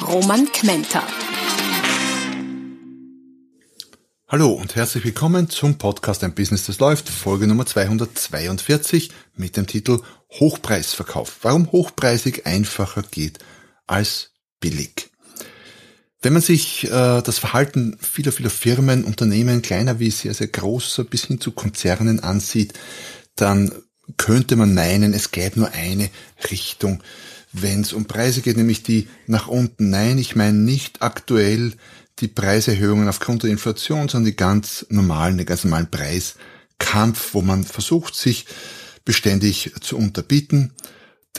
Roman Kmenter. Hallo und herzlich willkommen zum Podcast Ein Business, das läuft, Folge Nummer 242 mit dem Titel Hochpreisverkauf. Warum hochpreisig einfacher geht als billig. Wenn man sich äh, das Verhalten vieler, vieler Firmen, Unternehmen, kleiner wie sehr, sehr großer bis hin zu Konzernen ansieht, dann könnte man meinen, es gäbe nur eine Richtung, wenn es um Preise geht, nämlich die nach unten. Nein, ich meine nicht aktuell die Preiserhöhungen aufgrund der Inflation, sondern die ganz normalen, den ganz normalen Preiskampf, wo man versucht, sich beständig zu unterbieten,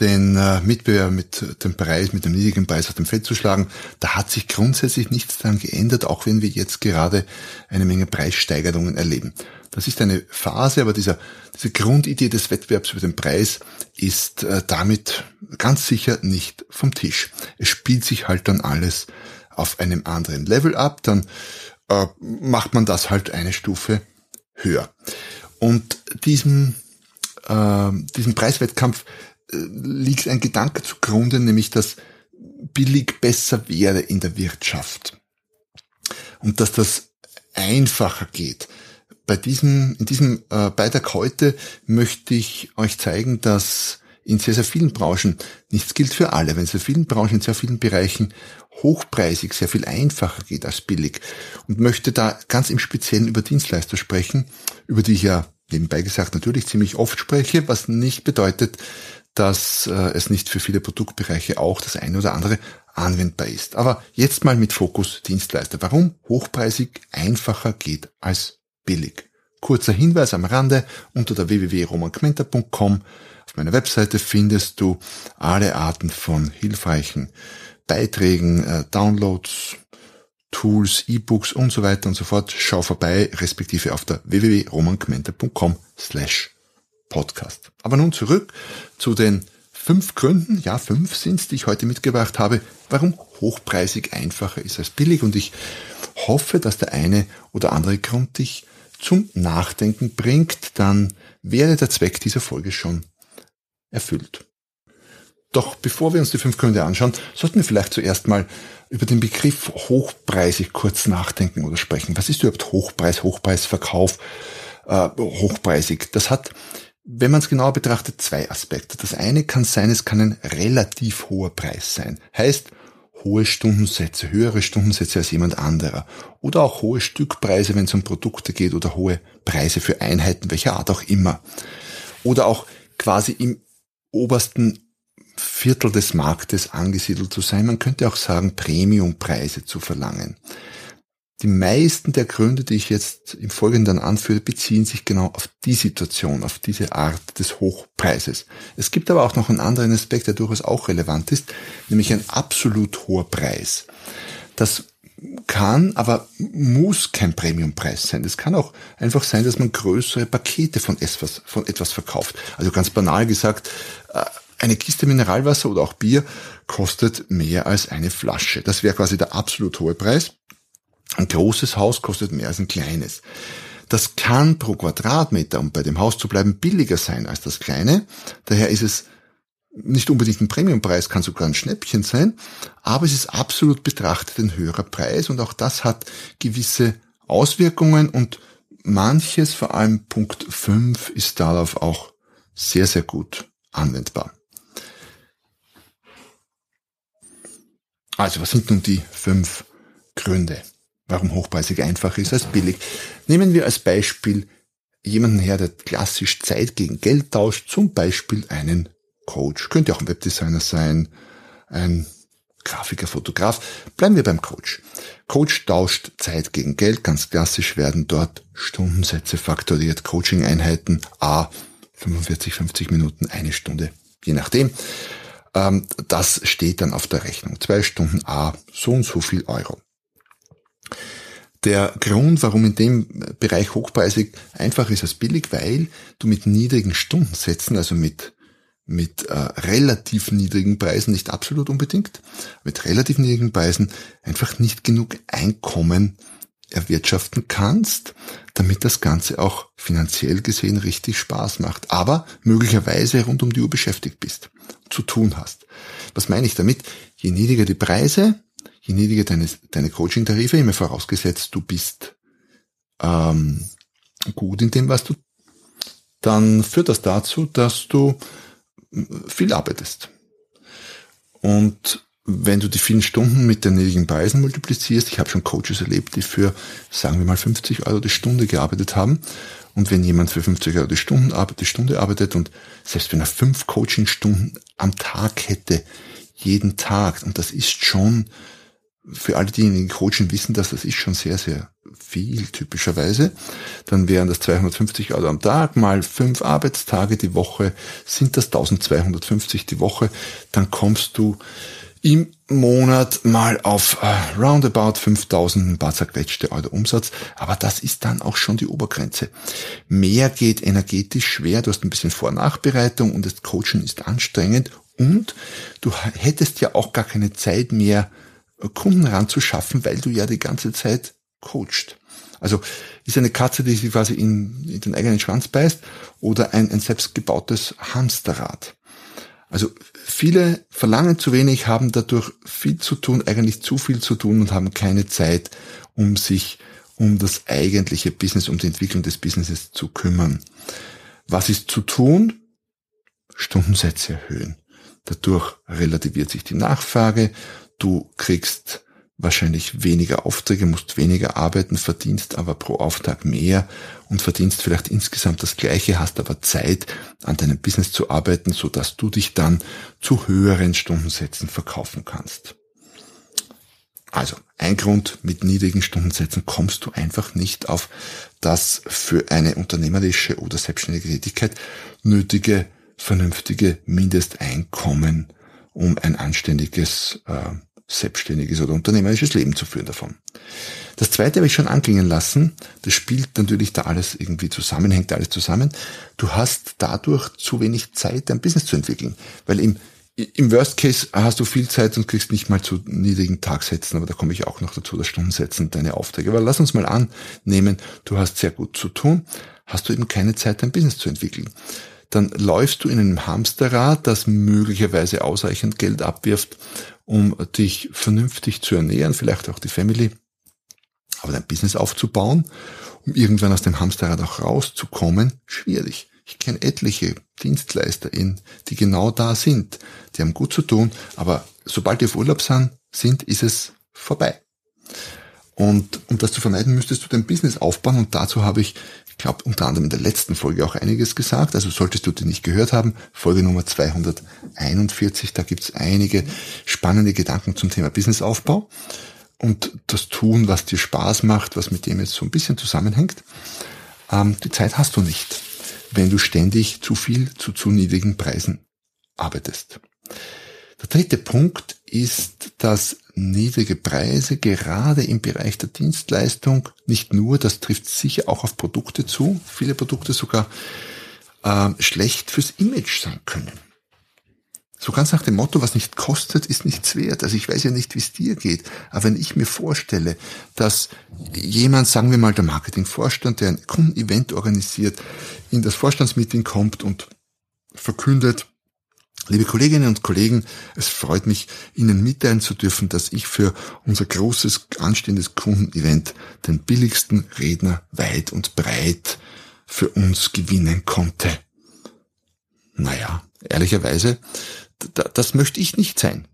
den äh, Mitbewerber mit dem Preis, mit dem niedrigen Preis auf dem Feld zu schlagen. Da hat sich grundsätzlich nichts daran geändert, auch wenn wir jetzt gerade eine Menge Preissteigerungen erleben. Das ist eine Phase, aber dieser, diese Grundidee des Wettbewerbs über den Preis ist äh, damit ganz sicher nicht vom Tisch. Es spielt sich halt dann alles auf einem anderen Level ab, dann äh, macht man das halt eine Stufe höher. Und diesem, äh, diesem Preiswettkampf liegt ein Gedanke zugrunde, nämlich dass billig besser wäre in der Wirtschaft. Und dass das einfacher geht. Bei diesem, in diesem äh, Beitrag heute möchte ich euch zeigen, dass in sehr, sehr vielen Branchen, nichts gilt für alle, wenn es in vielen Branchen, in sehr vielen Bereichen hochpreisig sehr viel einfacher geht als billig und möchte da ganz im Speziellen über Dienstleister sprechen, über die ich ja nebenbei gesagt natürlich ziemlich oft spreche, was nicht bedeutet, dass äh, es nicht für viele Produktbereiche auch das eine oder andere anwendbar ist. Aber jetzt mal mit Fokus Dienstleister. Warum hochpreisig einfacher geht als billig? Kurzer Hinweis am Rande unter der www.romankmenta.com auf meiner Webseite findest du alle Arten von hilfreichen Beiträgen, äh, Downloads, Tools, E-Books und so weiter und so fort. Schau vorbei, respektive auf der www.romankmenta.com slash podcast. Aber nun zurück zu den fünf Gründen, ja fünf sind's, die ich heute mitgebracht habe, warum hochpreisig einfacher ist als billig und ich hoffe, dass der eine oder andere Grund dich zum Nachdenken bringt, dann wäre der Zweck dieser Folge schon erfüllt. Doch bevor wir uns die fünf Gründe anschauen, sollten wir vielleicht zuerst mal über den Begriff hochpreisig kurz nachdenken oder sprechen. Was ist überhaupt Hochpreis, Hochpreisverkauf, äh, hochpreisig? Das hat, wenn man es genauer betrachtet, zwei Aspekte. Das eine kann sein, es kann ein relativ hoher Preis sein. Heißt, hohe Stundensätze, höhere Stundensätze als jemand anderer. Oder auch hohe Stückpreise, wenn es um Produkte geht oder hohe Preise für Einheiten, welcher Art auch immer. Oder auch quasi im obersten Viertel des Marktes angesiedelt zu sein. Man könnte auch sagen, Premiumpreise zu verlangen. Die meisten der Gründe, die ich jetzt im Folgenden anführe, beziehen sich genau auf die Situation, auf diese Art des Hochpreises. Es gibt aber auch noch einen anderen Aspekt, der durchaus auch relevant ist, nämlich ein absolut hoher Preis. Das kann, aber muss kein Premiumpreis sein. Es kann auch einfach sein, dass man größere Pakete von etwas, von etwas verkauft. Also ganz banal gesagt, äh, eine Kiste Mineralwasser oder auch Bier kostet mehr als eine Flasche. Das wäre quasi der absolut hohe Preis. Ein großes Haus kostet mehr als ein kleines. Das kann pro Quadratmeter, um bei dem Haus zu bleiben, billiger sein als das kleine. Daher ist es nicht unbedingt ein Premiumpreis, kann sogar ein Schnäppchen sein, aber es ist absolut betrachtet ein höherer Preis und auch das hat gewisse Auswirkungen und manches, vor allem Punkt 5, ist darauf auch sehr, sehr gut anwendbar. Also was sind nun die fünf Gründe, warum hochpreisig einfach ist als billig? Nehmen wir als Beispiel jemanden her, der klassisch Zeit gegen Geld tauscht, zum Beispiel einen Coach. Könnte auch ein Webdesigner sein, ein Grafiker, Fotograf. Bleiben wir beim Coach. Coach tauscht Zeit gegen Geld. Ganz klassisch werden dort Stundensätze faktoriert, Coaching-Einheiten, A, 45, 50 Minuten, eine Stunde, je nachdem. ähm, das steht dann auf der Rechnung. Zwei Stunden A, so und so viel Euro. Der Grund, warum in dem Bereich hochpreisig einfach ist als billig, weil du mit niedrigen Stundensätzen, also mit, mit äh, relativ niedrigen Preisen, nicht absolut unbedingt, mit relativ niedrigen Preisen einfach nicht genug Einkommen erwirtschaften kannst, damit das Ganze auch finanziell gesehen richtig Spaß macht, aber möglicherweise rund um die Uhr beschäftigt bist, zu tun hast. Was meine ich damit? Je niedriger die Preise, je niedriger deine, deine Coaching-Tarife, immer vorausgesetzt, du bist ähm, gut in dem, was du, dann führt das dazu, dass du viel arbeitest. Und wenn du die vielen Stunden mit den niedrigen Preisen multiplizierst, ich habe schon Coaches erlebt, die für, sagen wir mal, 50 Euro die Stunde gearbeitet haben. Und wenn jemand für 50 Euro die, Stunden, die Stunde arbeitet und selbst wenn er fünf Coaching-Stunden am Tag hätte, jeden Tag, und das ist schon für alle, die in Coaching wissen, dass das ist schon sehr, sehr viel typischerweise. Dann wären das 250 Euro am Tag mal fünf Arbeitstage die Woche, sind das 1250 die Woche. Dann kommst du im Monat mal auf äh, roundabout 5000 ein paar zerquetschte Euro Umsatz. Aber das ist dann auch schon die Obergrenze. Mehr geht energetisch schwer. Du hast ein bisschen Vor- Nachbereitung und das Coaching ist anstrengend. Und du hättest ja auch gar keine Zeit mehr, Kunden ranzuschaffen, weil du ja die ganze Zeit coacht. Also ist eine Katze, die sich quasi in, in den eigenen Schwanz beißt oder ein, ein selbstgebautes Hamsterrad. Also viele verlangen zu wenig, haben dadurch viel zu tun, eigentlich zu viel zu tun und haben keine Zeit, um sich um das eigentliche Business, um die Entwicklung des Businesses zu kümmern. Was ist zu tun? Stundensätze erhöhen. Dadurch relativiert sich die Nachfrage. Du kriegst wahrscheinlich weniger Aufträge, musst weniger arbeiten, verdienst aber pro Auftrag mehr und verdienst vielleicht insgesamt das Gleiche, hast aber Zeit, an deinem Business zu arbeiten, so dass du dich dann zu höheren Stundensätzen verkaufen kannst. Also, ein Grund, mit niedrigen Stundensätzen kommst du einfach nicht auf das für eine unternehmerische oder selbstständige Tätigkeit nötige, vernünftige Mindesteinkommen, um ein anständiges äh, selbstständiges oder unternehmerisches Leben zu führen davon. Das zweite habe ich schon anklingen lassen. Das spielt natürlich da alles irgendwie zusammen, hängt alles zusammen. Du hast dadurch zu wenig Zeit, dein Business zu entwickeln. Weil im, im Worst Case hast du viel Zeit und kriegst nicht mal zu niedrigen Tagsätzen, aber da komme ich auch noch dazu, das Stundensetzen deine Aufträge. Aber lass uns mal annehmen, du hast sehr gut zu tun, hast du eben keine Zeit, dein Business zu entwickeln dann läufst du in einem Hamsterrad, das möglicherweise ausreichend Geld abwirft, um dich vernünftig zu ernähren, vielleicht auch die Family, aber dein Business aufzubauen, um irgendwann aus dem Hamsterrad auch rauszukommen, schwierig. Ich kenne etliche DienstleisterInnen, die genau da sind. Die haben gut zu tun, aber sobald die auf Urlaub sind, sind ist es vorbei. Und um das zu vermeiden, müsstest du dein Business aufbauen und dazu habe ich ich glaube, unter anderem in der letzten Folge auch einiges gesagt. Also solltest du die nicht gehört haben, Folge Nummer 241, da gibt's einige spannende Gedanken zum Thema Businessaufbau und das tun, was dir Spaß macht, was mit dem jetzt so ein bisschen zusammenhängt. Ähm, die Zeit hast du nicht, wenn du ständig zu viel zu zu niedrigen Preisen arbeitest. Der dritte Punkt ist, dass niedrige Preise gerade im Bereich der Dienstleistung nicht nur, das trifft sicher auch auf Produkte zu, viele Produkte sogar äh, schlecht fürs Image sein können. So ganz nach dem Motto, was nicht kostet, ist nichts wert. Also ich weiß ja nicht, wie es dir geht, aber wenn ich mir vorstelle, dass jemand, sagen wir mal der Marketingvorstand, der ein Kundenevent organisiert, in das Vorstandsmeeting kommt und verkündet, Liebe Kolleginnen und Kollegen, es freut mich, Ihnen mitteilen zu dürfen, dass ich für unser großes anstehendes Kundenevent den billigsten Redner weit und breit für uns gewinnen konnte. Naja, ehrlicherweise, das möchte ich nicht sein.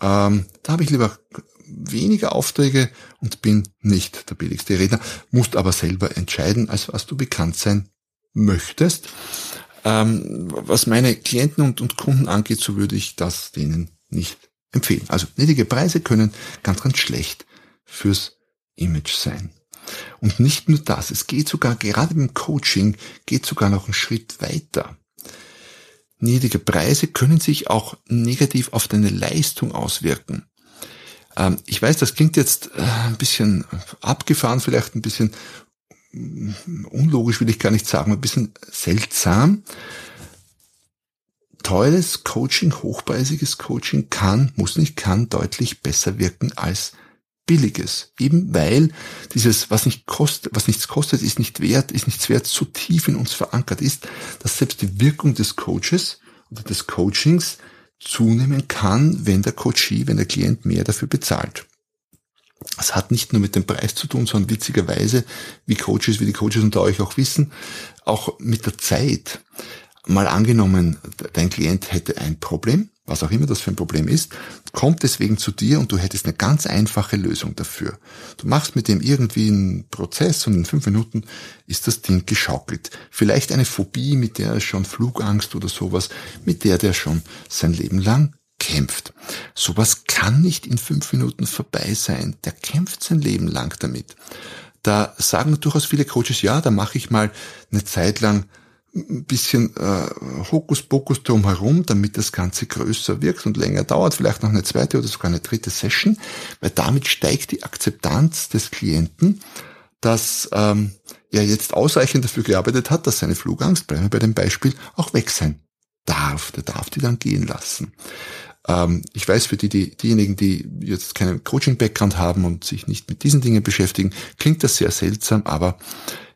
Ähm, da habe ich lieber weniger Aufträge und bin nicht der billigste Redner, musst aber selber entscheiden, als was du bekannt sein möchtest. Ähm, was meine Klienten und, und Kunden angeht, so würde ich das denen nicht empfehlen. Also niedrige Preise können ganz, ganz schlecht fürs Image sein. Und nicht nur das, es geht sogar, gerade im Coaching, geht sogar noch einen Schritt weiter. niedrige Preise können sich auch negativ auf deine Leistung auswirken. Ähm, ich weiß, das klingt jetzt äh, ein bisschen abgefahren, vielleicht ein bisschen unlogisch will ich gar nicht sagen, ein bisschen seltsam. Teures Coaching, hochpreisiges Coaching kann, muss nicht, kann deutlich besser wirken als billiges. Eben weil dieses, was nicht kostet, was nichts kostet, ist nicht wert, ist nichts wert, so tief in uns verankert ist, dass selbst die Wirkung des Coaches oder des Coachings zunehmen kann, wenn der Coachee, wenn der Klient mehr dafür bezahlt. Es hat nicht nur mit dem Preis zu tun, sondern witzigerweise, wie Coaches, wie die Coaches unter euch auch wissen, auch mit der Zeit. Mal angenommen, dein Klient hätte ein Problem, was auch immer das für ein Problem ist, kommt deswegen zu dir und du hättest eine ganz einfache Lösung dafür. Du machst mit dem irgendwie einen Prozess und in fünf Minuten ist das Ding geschaukelt. Vielleicht eine Phobie, mit der er schon Flugangst oder sowas, mit der der schon sein Leben lang kämpft. Sowas kann nicht in fünf Minuten vorbei sein. Der kämpft sein Leben lang damit. Da sagen durchaus viele Coaches, ja, da mache ich mal eine Zeit lang ein bisschen äh, Hokuspokus drumherum, damit das Ganze größer wirkt und länger dauert, vielleicht noch eine zweite oder sogar eine dritte Session, weil damit steigt die Akzeptanz des Klienten, dass ähm, er jetzt ausreichend dafür gearbeitet hat, dass seine Flugangst, bleiben wir bei dem Beispiel, auch weg sein darf. Der darf die dann gehen lassen. Ähm, ich weiß, für die, die, diejenigen, die jetzt keinen Coaching-Background haben und sich nicht mit diesen Dingen beschäftigen, klingt das sehr seltsam, aber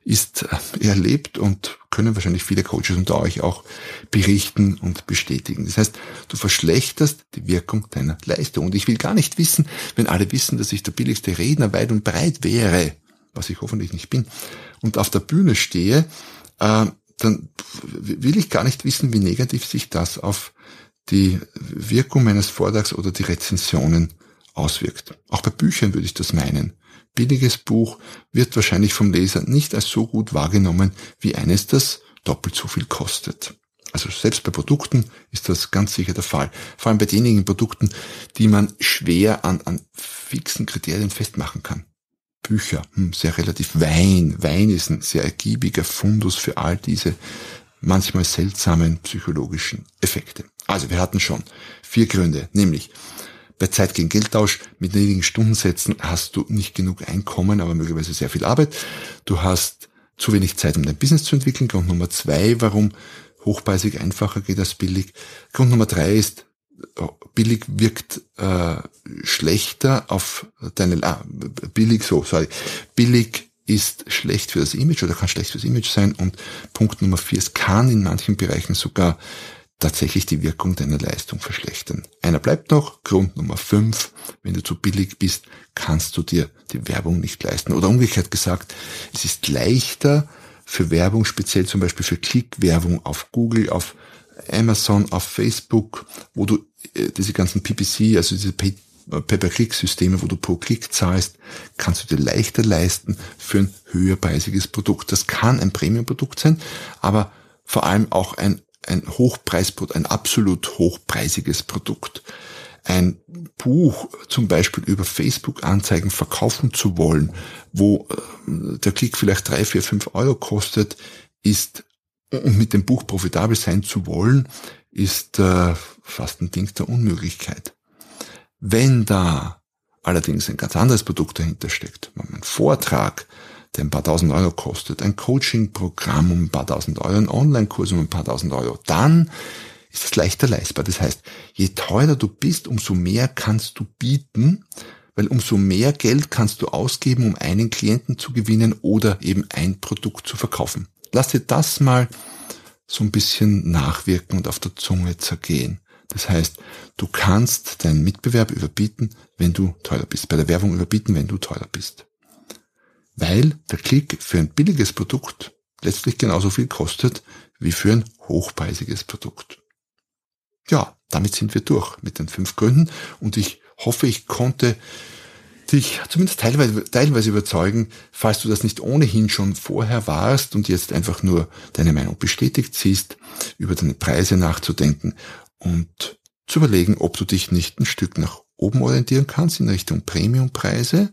ist äh, erlebt und können wahrscheinlich viele Coaches unter euch auch berichten und bestätigen. Das heißt, du verschlechterst die Wirkung deiner Leistung. Und ich will gar nicht wissen, wenn alle wissen, dass ich der billigste Redner weit und breit wäre, was ich hoffentlich nicht bin, und auf der Bühne stehe, äh, dann will ich gar nicht wissen, wie negativ sich das auf die Wirkung meines Vortrags oder die Rezensionen auswirkt. Auch bei Büchern würde ich das meinen. Billiges Buch wird wahrscheinlich vom Leser nicht als so gut wahrgenommen wie eines, das doppelt so viel kostet. Also selbst bei Produkten ist das ganz sicher der Fall. Vor allem bei denjenigen Produkten, die man schwer an, an fixen Kriterien festmachen kann. Bücher, hm, sehr relativ. Wein, Wein ist ein sehr ergiebiger Fundus für all diese manchmal seltsamen psychologischen Effekte. Also wir hatten schon vier Gründe, nämlich bei Zeit gegen Geldtausch mit niedrigen Stundensätzen hast du nicht genug Einkommen, aber möglicherweise sehr viel Arbeit. Du hast zu wenig Zeit, um dein Business zu entwickeln. Grund Nummer zwei, warum hochpreisig einfacher geht als billig. Grund Nummer drei ist, billig wirkt äh, schlechter auf deine, ah, billig so, sorry, billig ist schlecht für das Image oder kann schlecht fürs Image sein. Und Punkt Nummer vier, es kann in manchen Bereichen sogar tatsächlich die Wirkung deiner Leistung verschlechtern. Einer bleibt noch, Grund Nummer fünf, wenn du zu billig bist, kannst du dir die Werbung nicht leisten. Oder umgekehrt gesagt, es ist leichter für Werbung, speziell zum Beispiel für Klickwerbung auf Google, auf Amazon, auf Facebook, wo du äh, diese ganzen PPC, also diese Pay-per-Click-Systeme, wo du pro Klick zahlst, kannst du dir leichter leisten für ein höherpreisiges Produkt. Das kann ein Premium-Produkt sein, aber vor allem auch ein ein Hochpreisprodukt, ein absolut hochpreisiges Produkt. Ein Buch zum Beispiel über Facebook-Anzeigen verkaufen zu wollen, wo äh, der Klick vielleicht drei, vier, fünf Euro kostet, ist, und mit dem Buch profitabel sein zu wollen, ist äh, fast ein Ding der Unmöglichkeit. Wenn da allerdings ein ganz anderes Produkt dahinter steckt, ein Vortrag, der ein paar tausend Euro kostet, ein Coaching-Programm um ein paar tausend Euro, ein Online-Kurs um ein paar tausend Euro, dann ist es leichter leistbar. Das heißt, je teurer du bist, umso mehr kannst du bieten, weil umso mehr Geld kannst du ausgeben, um einen Klienten zu gewinnen oder eben ein Produkt zu verkaufen. Lass dir das mal so ein bisschen nachwirken und auf der Zunge zergehen. Das heißt, du kannst deinen Mitbewerb überbieten, wenn du teurer bist. Bei der Werbung überbieten, wenn du teurer bist weil der Klick für ein billiges Produkt letztlich genauso viel kostet wie für ein hochpreisiges Produkt. Ja, damit sind wir durch mit den fünf Gründen und ich hoffe, ich konnte dich zumindest teilweise, teilweise überzeugen, falls du das nicht ohnehin schon vorher warst und jetzt einfach nur deine Meinung bestätigt siehst, über deine Preise nachzudenken und zu überlegen, ob du dich nicht ein Stück nach oben orientieren kannst in Richtung Premiumpreise,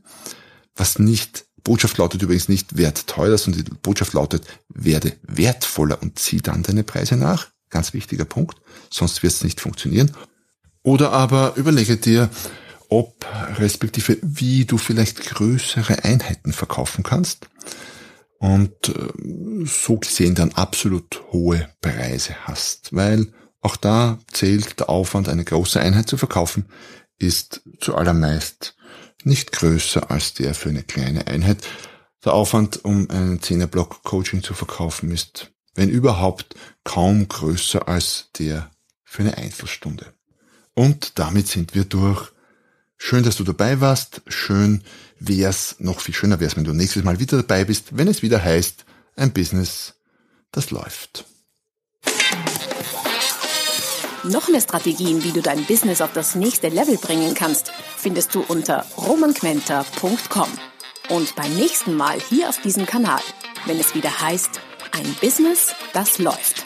was nicht Botschaft lautet übrigens nicht werd teurer, sondern die Botschaft lautet werde wertvoller und zieh dann deine Preise nach. Ganz wichtiger Punkt, sonst wird es nicht funktionieren. Oder aber überlege dir, ob respektive wie du vielleicht größere Einheiten verkaufen kannst und äh, so gesehen dann absolut hohe Preise hast, weil auch da zählt der Aufwand, eine große Einheit zu verkaufen, ist zuallermeist nicht größer als der für eine kleine Einheit. Der Aufwand, um einen 10er-Block Coaching zu verkaufen, ist, wenn überhaupt, kaum größer als der für eine Einzelstunde. Und damit sind wir durch. Schön, dass du dabei warst. Schön wär's, noch viel schöner wär's, wenn du nächstes Mal wieder dabei bist, wenn es wieder heißt, ein Business, das läuft. Noch mehr Strategien, wie du dein Business auf das nächste Level bringen kannst, findest du unter romanquenter.com. Und beim nächsten Mal hier auf diesem Kanal, wenn es wieder heißt, ein Business, das läuft.